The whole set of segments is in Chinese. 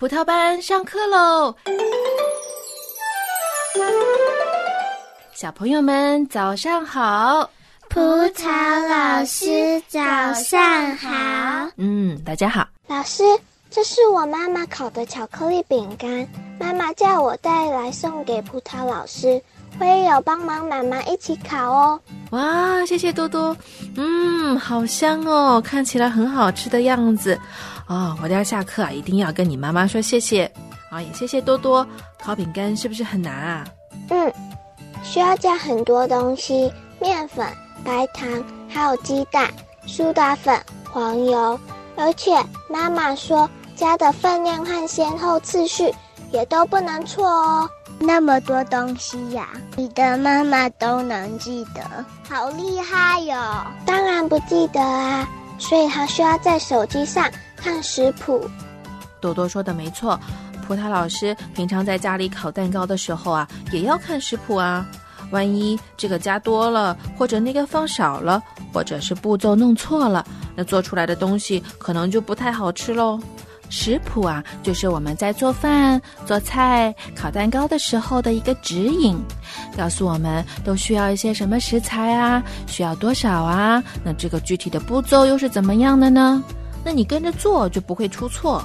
葡萄班上课喽！小朋友们早上好，葡萄老师早上好。嗯，大家好。老师，这是我妈妈烤的巧克力饼干，妈妈叫我带来送给葡萄老师。我也有帮忙妈妈一起烤哦。哇，谢谢多多。嗯，好香哦，看起来很好吃的样子。哦，我要下课啊，一定要跟你妈妈说谢谢。啊，也谢谢多多。烤饼干是不是很难啊？嗯，需要加很多东西：面粉、白糖，还有鸡蛋、苏打粉、黄油。而且妈妈说，加的分量和先后次序也都不能错哦。那么多东西呀，你的妈妈都能记得，好厉害哟！当然不记得啊，所以她需要在手机上看食谱。多多说的没错，葡萄老师平常在家里烤蛋糕的时候啊，也要看食谱啊。万一这个加多了，或者那个放少了，或者是步骤弄错了，那做出来的东西可能就不太好吃喽。食谱啊，就是我们在做饭、做菜、烤蛋糕的时候的一个指引，告诉我们都需要一些什么食材啊，需要多少啊？那这个具体的步骤又是怎么样的呢？那你跟着做就不会出错。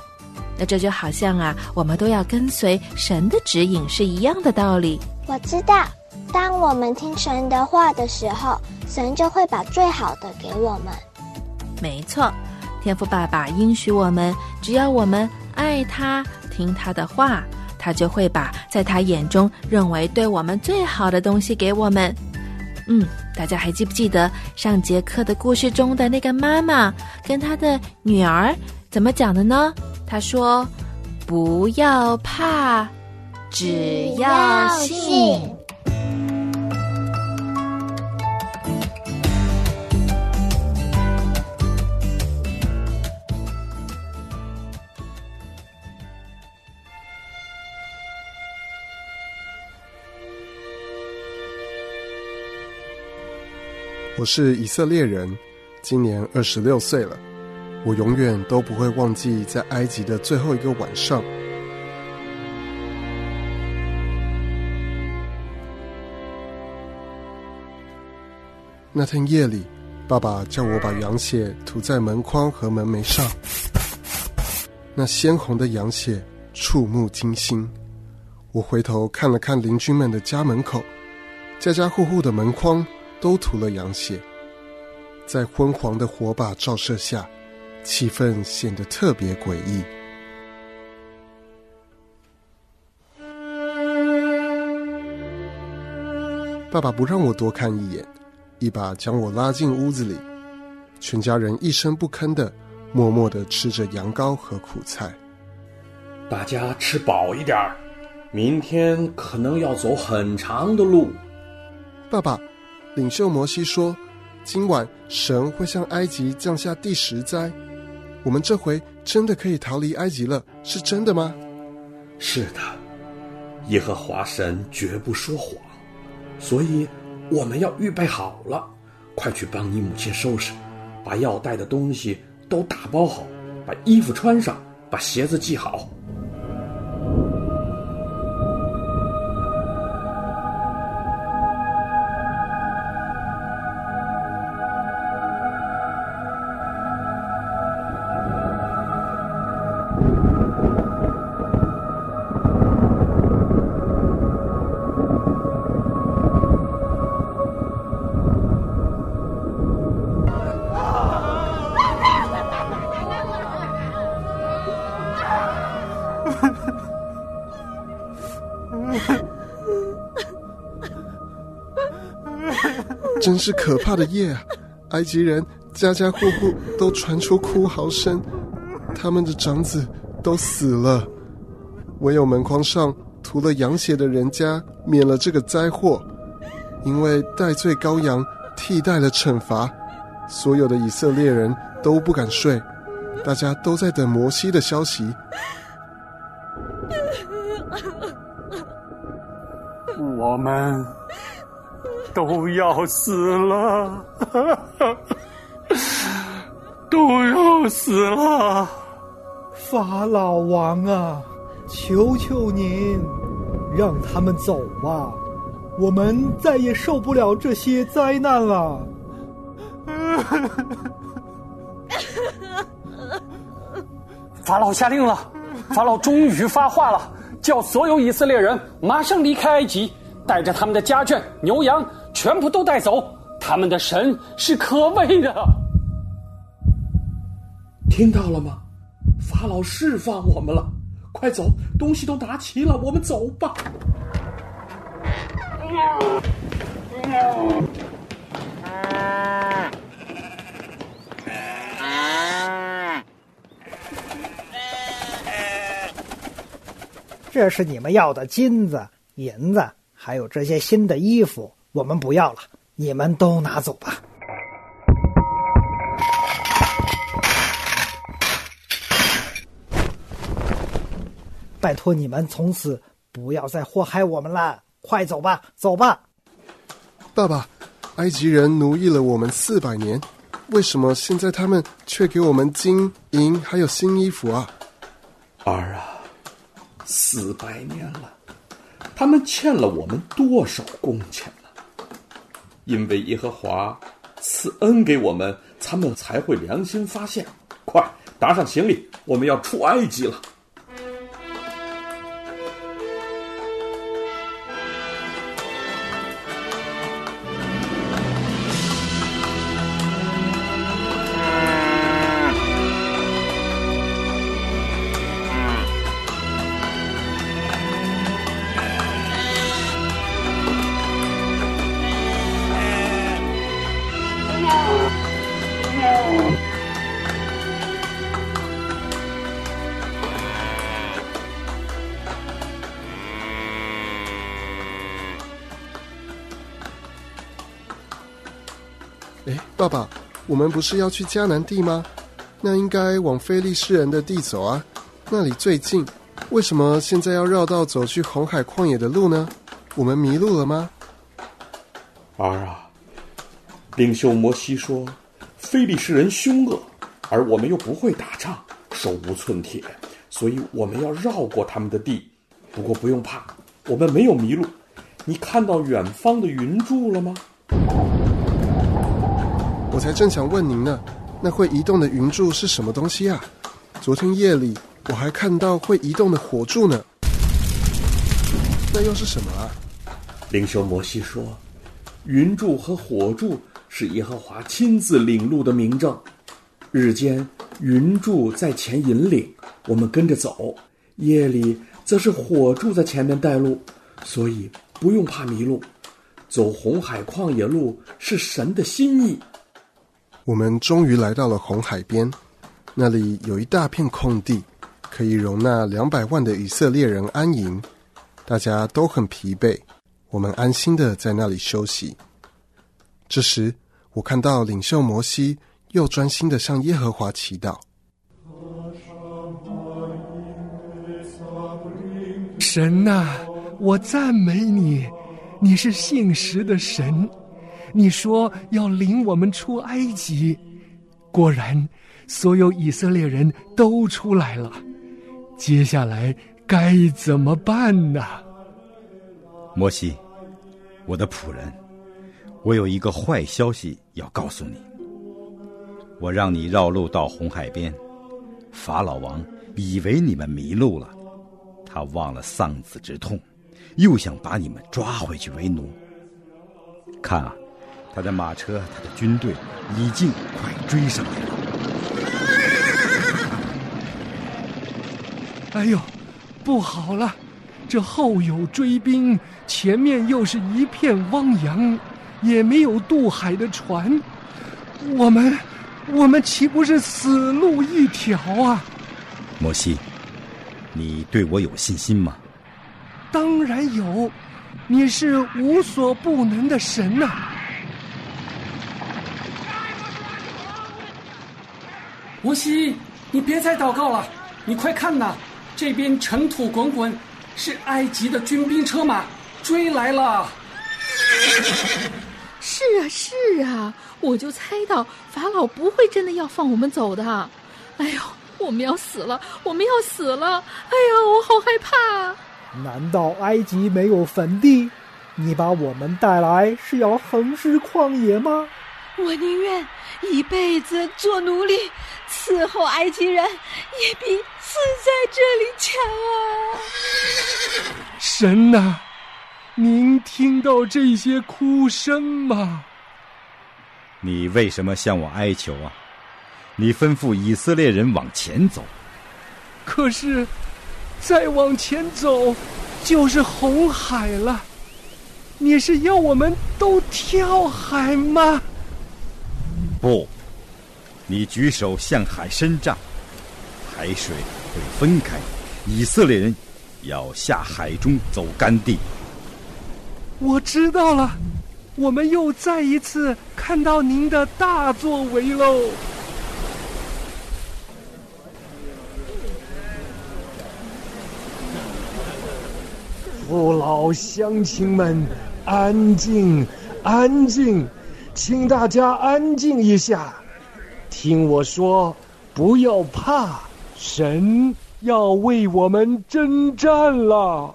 那这就好像啊，我们都要跟随神的指引是一样的道理。我知道，当我们听神的话的时候，神就会把最好的给我们。没错。天赋爸爸应许我们，只要我们爱他、听他的话，他就会把在他眼中认为对我们最好的东西给我们。嗯，大家还记不记得上节课的故事中的那个妈妈跟她的女儿怎么讲的呢？她说：“不要怕，只要信。”我是以色列人，今年二十六岁了。我永远都不会忘记在埃及的最后一个晚上。那天夜里，爸爸叫我把羊血涂在门框和门楣上。那鲜红的羊血触目惊心。我回头看了看邻居们的家门口，家家户户的门框。都涂了羊血，在昏黄的火把照射下，气氛显得特别诡异。爸爸不让我多看一眼，一把将我拉进屋子里，全家人一声不吭的，默默的吃着羊羔和苦菜。大家吃饱一点儿，明天可能要走很长的路。爸爸。领袖摩西说：“今晚神会向埃及降下第十灾，我们这回真的可以逃离埃及了，是真的吗？”“是的，耶和华神绝不说谎，所以我们要预备好了，快去帮你母亲收拾，把要带的东西都打包好，把衣服穿上，把鞋子系好。”真是可怕的夜啊！埃及人家家户户都传出哭嚎声，他们的长子都死了，唯有门框上涂了羊血的人家免了这个灾祸，因为戴罪羔羊替代了惩罚，所有的以色列人都不敢睡，大家都在等摩西的消息。我们。都要死了，都要死了！法老王啊，求求您，让他们走吧，我们再也受不了这些灾难了。法老下令了，法老终于发话了，叫所有以色列人马上离开埃及，带着他们的家眷、牛羊，全部都带走。他们的神是可畏的。听到了吗？法老释放我们了，快走，东西都拿齐了，我们走吧。这是你们要的金子、银子，还有这些新的衣服，我们不要了，你们都拿走吧。拜托你们从此不要再祸害我们了，快走吧，走吧。爸爸，埃及人奴役了我们四百年，为什么现在他们却给我们金银还有新衣服啊？儿啊，四百年了，他们欠了我们多少工钱呢？因为耶和华赐恩给我们，他们才会良心发现。快搭上行李，我们要出埃及了。哎，爸爸，我们不是要去迦南地吗？那应该往非利士人的地走啊，那里最近。为什么现在要绕道走去红海旷野的路呢？我们迷路了吗？儿啊，领袖摩西说，非利士人凶恶，而我们又不会打仗，手无寸铁，所以我们要绕过他们的地。不过不用怕，我们没有迷路。你看到远方的云柱了吗？我才正想问您呢，那会移动的云柱是什么东西啊？昨天夜里我还看到会移动的火柱呢，那又是什么啊？领袖摩西说，云柱和火柱是耶和华亲自领路的明证。日间云柱在前引领，我们跟着走；夜里则是火柱在前面带路，所以不用怕迷路。走红海旷野路是神的心意。我们终于来到了红海边，那里有一大片空地，可以容纳两百万的以色列人安营。大家都很疲惫，我们安心的在那里休息。这时，我看到领袖摩西又专心的向耶和华祈祷。神呐、我赞美你，你是信实的神。你说要领我们出埃及，果然，所有以色列人都出来了。接下来该怎么办呢？摩西，我的仆人，我有一个坏消息要告诉你。我让你绕路到红海边，法老王以为你们迷路了，他忘了丧子之痛，又想把你们抓回去为奴。看啊！他的马车，他的军队已经快追上来了。哎呦，不好了！这后有追兵，前面又是一片汪洋，也没有渡海的船，我们，我们岂不是死路一条啊？摩西，你对我有信心吗？当然有，你是无所不能的神呐、摩西，你别再祷告了，你快看呐，这边尘土滚滚，是埃及的军兵车马追来了。是啊，是啊，我就猜到法老不会真的要放我们走的。哎呦，我们要死了，我们要死了！哎呀，我好害怕！难道埃及没有坟地？你把我们带来是要横尸旷野吗？我宁愿一辈子做奴隶，伺候埃及人，也比死在这里强啊！神呐，您听到这些哭声吗？你为什么向我哀求啊？你吩咐以色列人往前走，可是再往前走就是红海了。你是要我们都跳海吗？不，你举手向海伸杖，海水会分开，以色列人要下海中走干地。我知道了，我们又再一次看到您的大作为喽！父老乡亲们，安静，安静。请大家安静一下，听我说，不要怕，神要为我们征战了。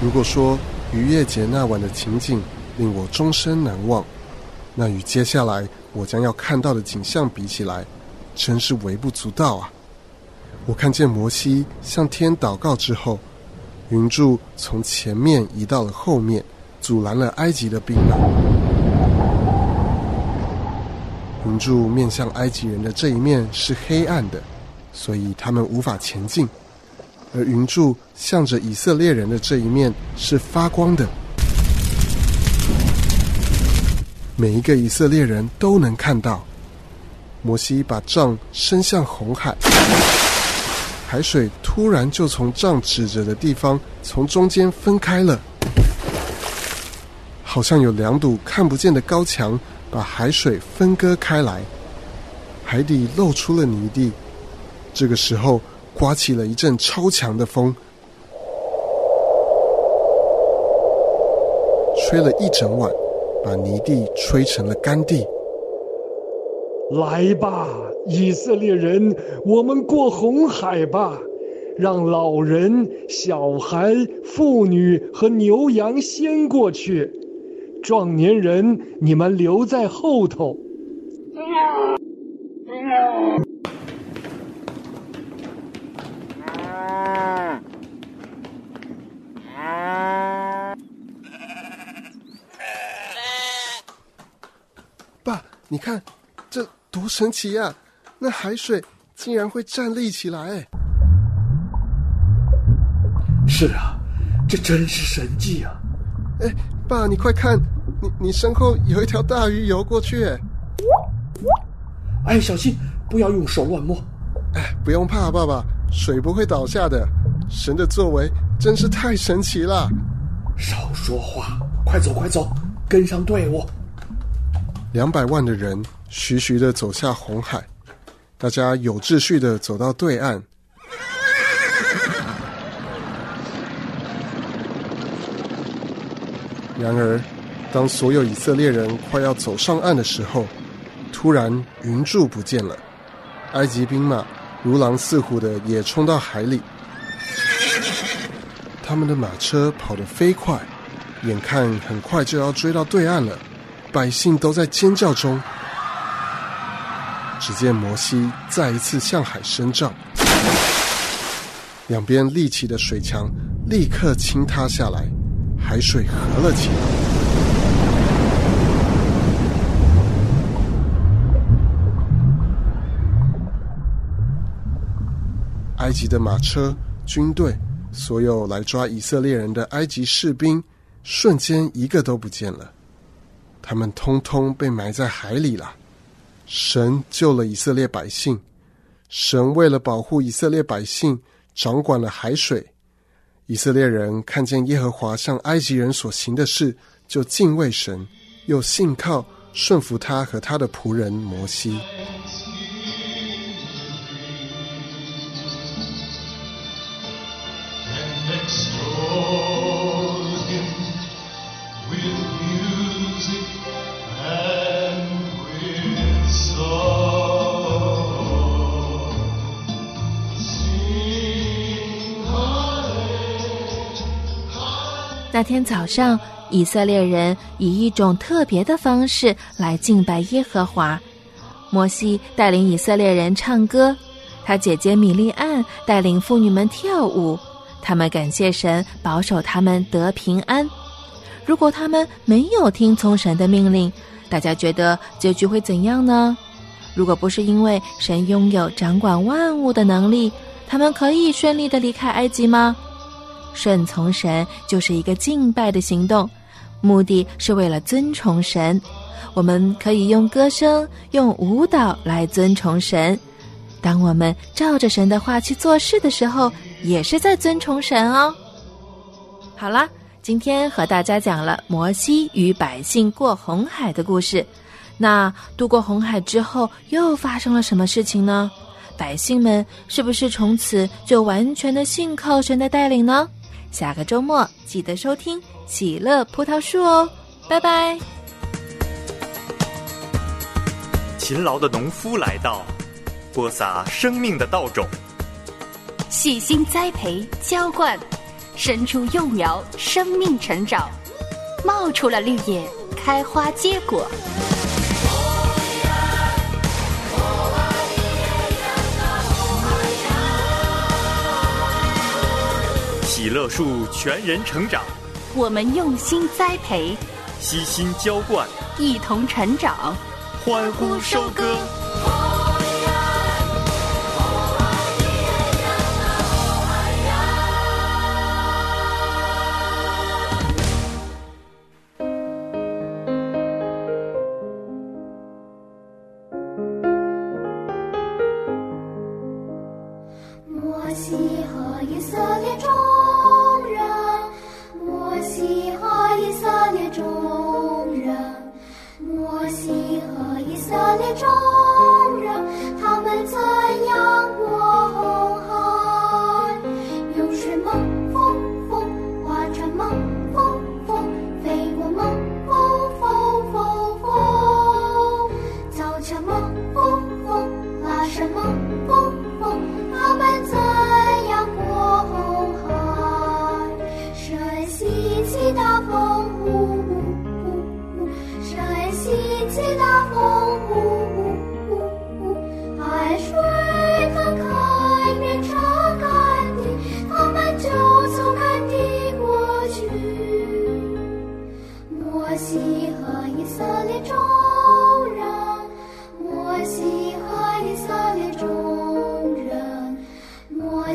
如果说逾越节那晚的情景令我终身难忘，那与接下来我将要看到的景象比起来，真是微不足道啊！我看见摩西向天祷告之后，云柱从前面移到了后面，阻拦了埃及的兵马。云柱面向埃及人的这一面是黑暗的，所以他们无法前进；而云柱向着以色列人的这一面是发光的，每一个以色列人都能看到。摩西把杖伸向红海。海水突然就从杖指着的地方从中间分开了，好像有两堵看不见的高墙把海水分割开来，海底露出了泥地。这个时候，刮起了一阵超强的风，吹了一整晚，把泥地吹成了干地。来吧，以色列人，我们过红海吧！让老人、小孩、妇女和牛羊先过去，壮年人你们留在后头。爸，你看。这多神奇呀！那海水竟然会站立起来！是啊，这真是神迹啊！哎，爸，你快看，你你身后有一条大鱼游过去！哎，小心，不要用手乱摸！哎，不用怕，爸爸，水不会倒下的。神的作为真是太神奇了！少说话，快走快走，跟上队伍！两百万的人。徐徐的走下红海，大家有秩序的走到对岸。然而，当所有以色列人快要走上岸的时候，突然云柱不见了，埃及兵马如狼似虎的也冲到海里，他们的马车跑得飞快，眼看很快就要追到对岸了，百姓都在尖叫中。只见摩西再一次向海伸杖，两边立起的水墙立刻倾塌下来，海水合了起来。埃及的马车、军队，所有来抓以色列人的埃及士兵，瞬间一个都不见了，他们通通被埋在海里了。神救了以色列百姓，神为了保护以色列百姓，掌管了海水。以色列人看见耶和华向埃及人所行的事，就敬畏神，又信靠顺服他和他的仆人摩西。那天早上，以色列人以一种特别的方式来敬拜耶和华。摩西带领以色列人唱歌，他姐姐米利安带领妇女们跳舞。他们感谢神保守他们得平安。如果他们没有听从神的命令，大家觉得结局会怎样呢？如果不是因为神拥有掌管万物的能力，他们可以顺利的离开埃及吗？顺从神就是一个敬拜的行动，目的是为了尊崇神。我们可以用歌声、用舞蹈来尊崇神。当我们照着神的话去做事的时候，也是在尊崇神哦。好啦，今天和大家讲了摩西与百姓过红海的故事。那渡过红海之后，又发生了什么事情呢？百姓们是不是从此就完全的信靠神的带领呢？下个周末记得收听喜乐葡萄树哦，拜拜。勤劳的农夫来到，播撒生命的稻种，细心栽培浇灌，伸出幼苗，生命成长，冒出了绿叶，开花结果。喜乐树全人成长，我们用心栽培，悉心浇灌，一同成长。欢呼收割。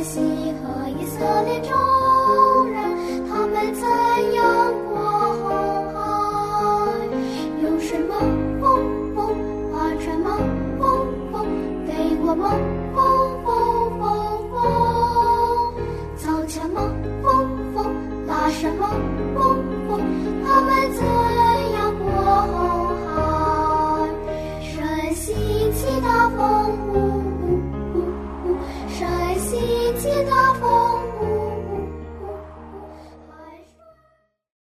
西和以色列中。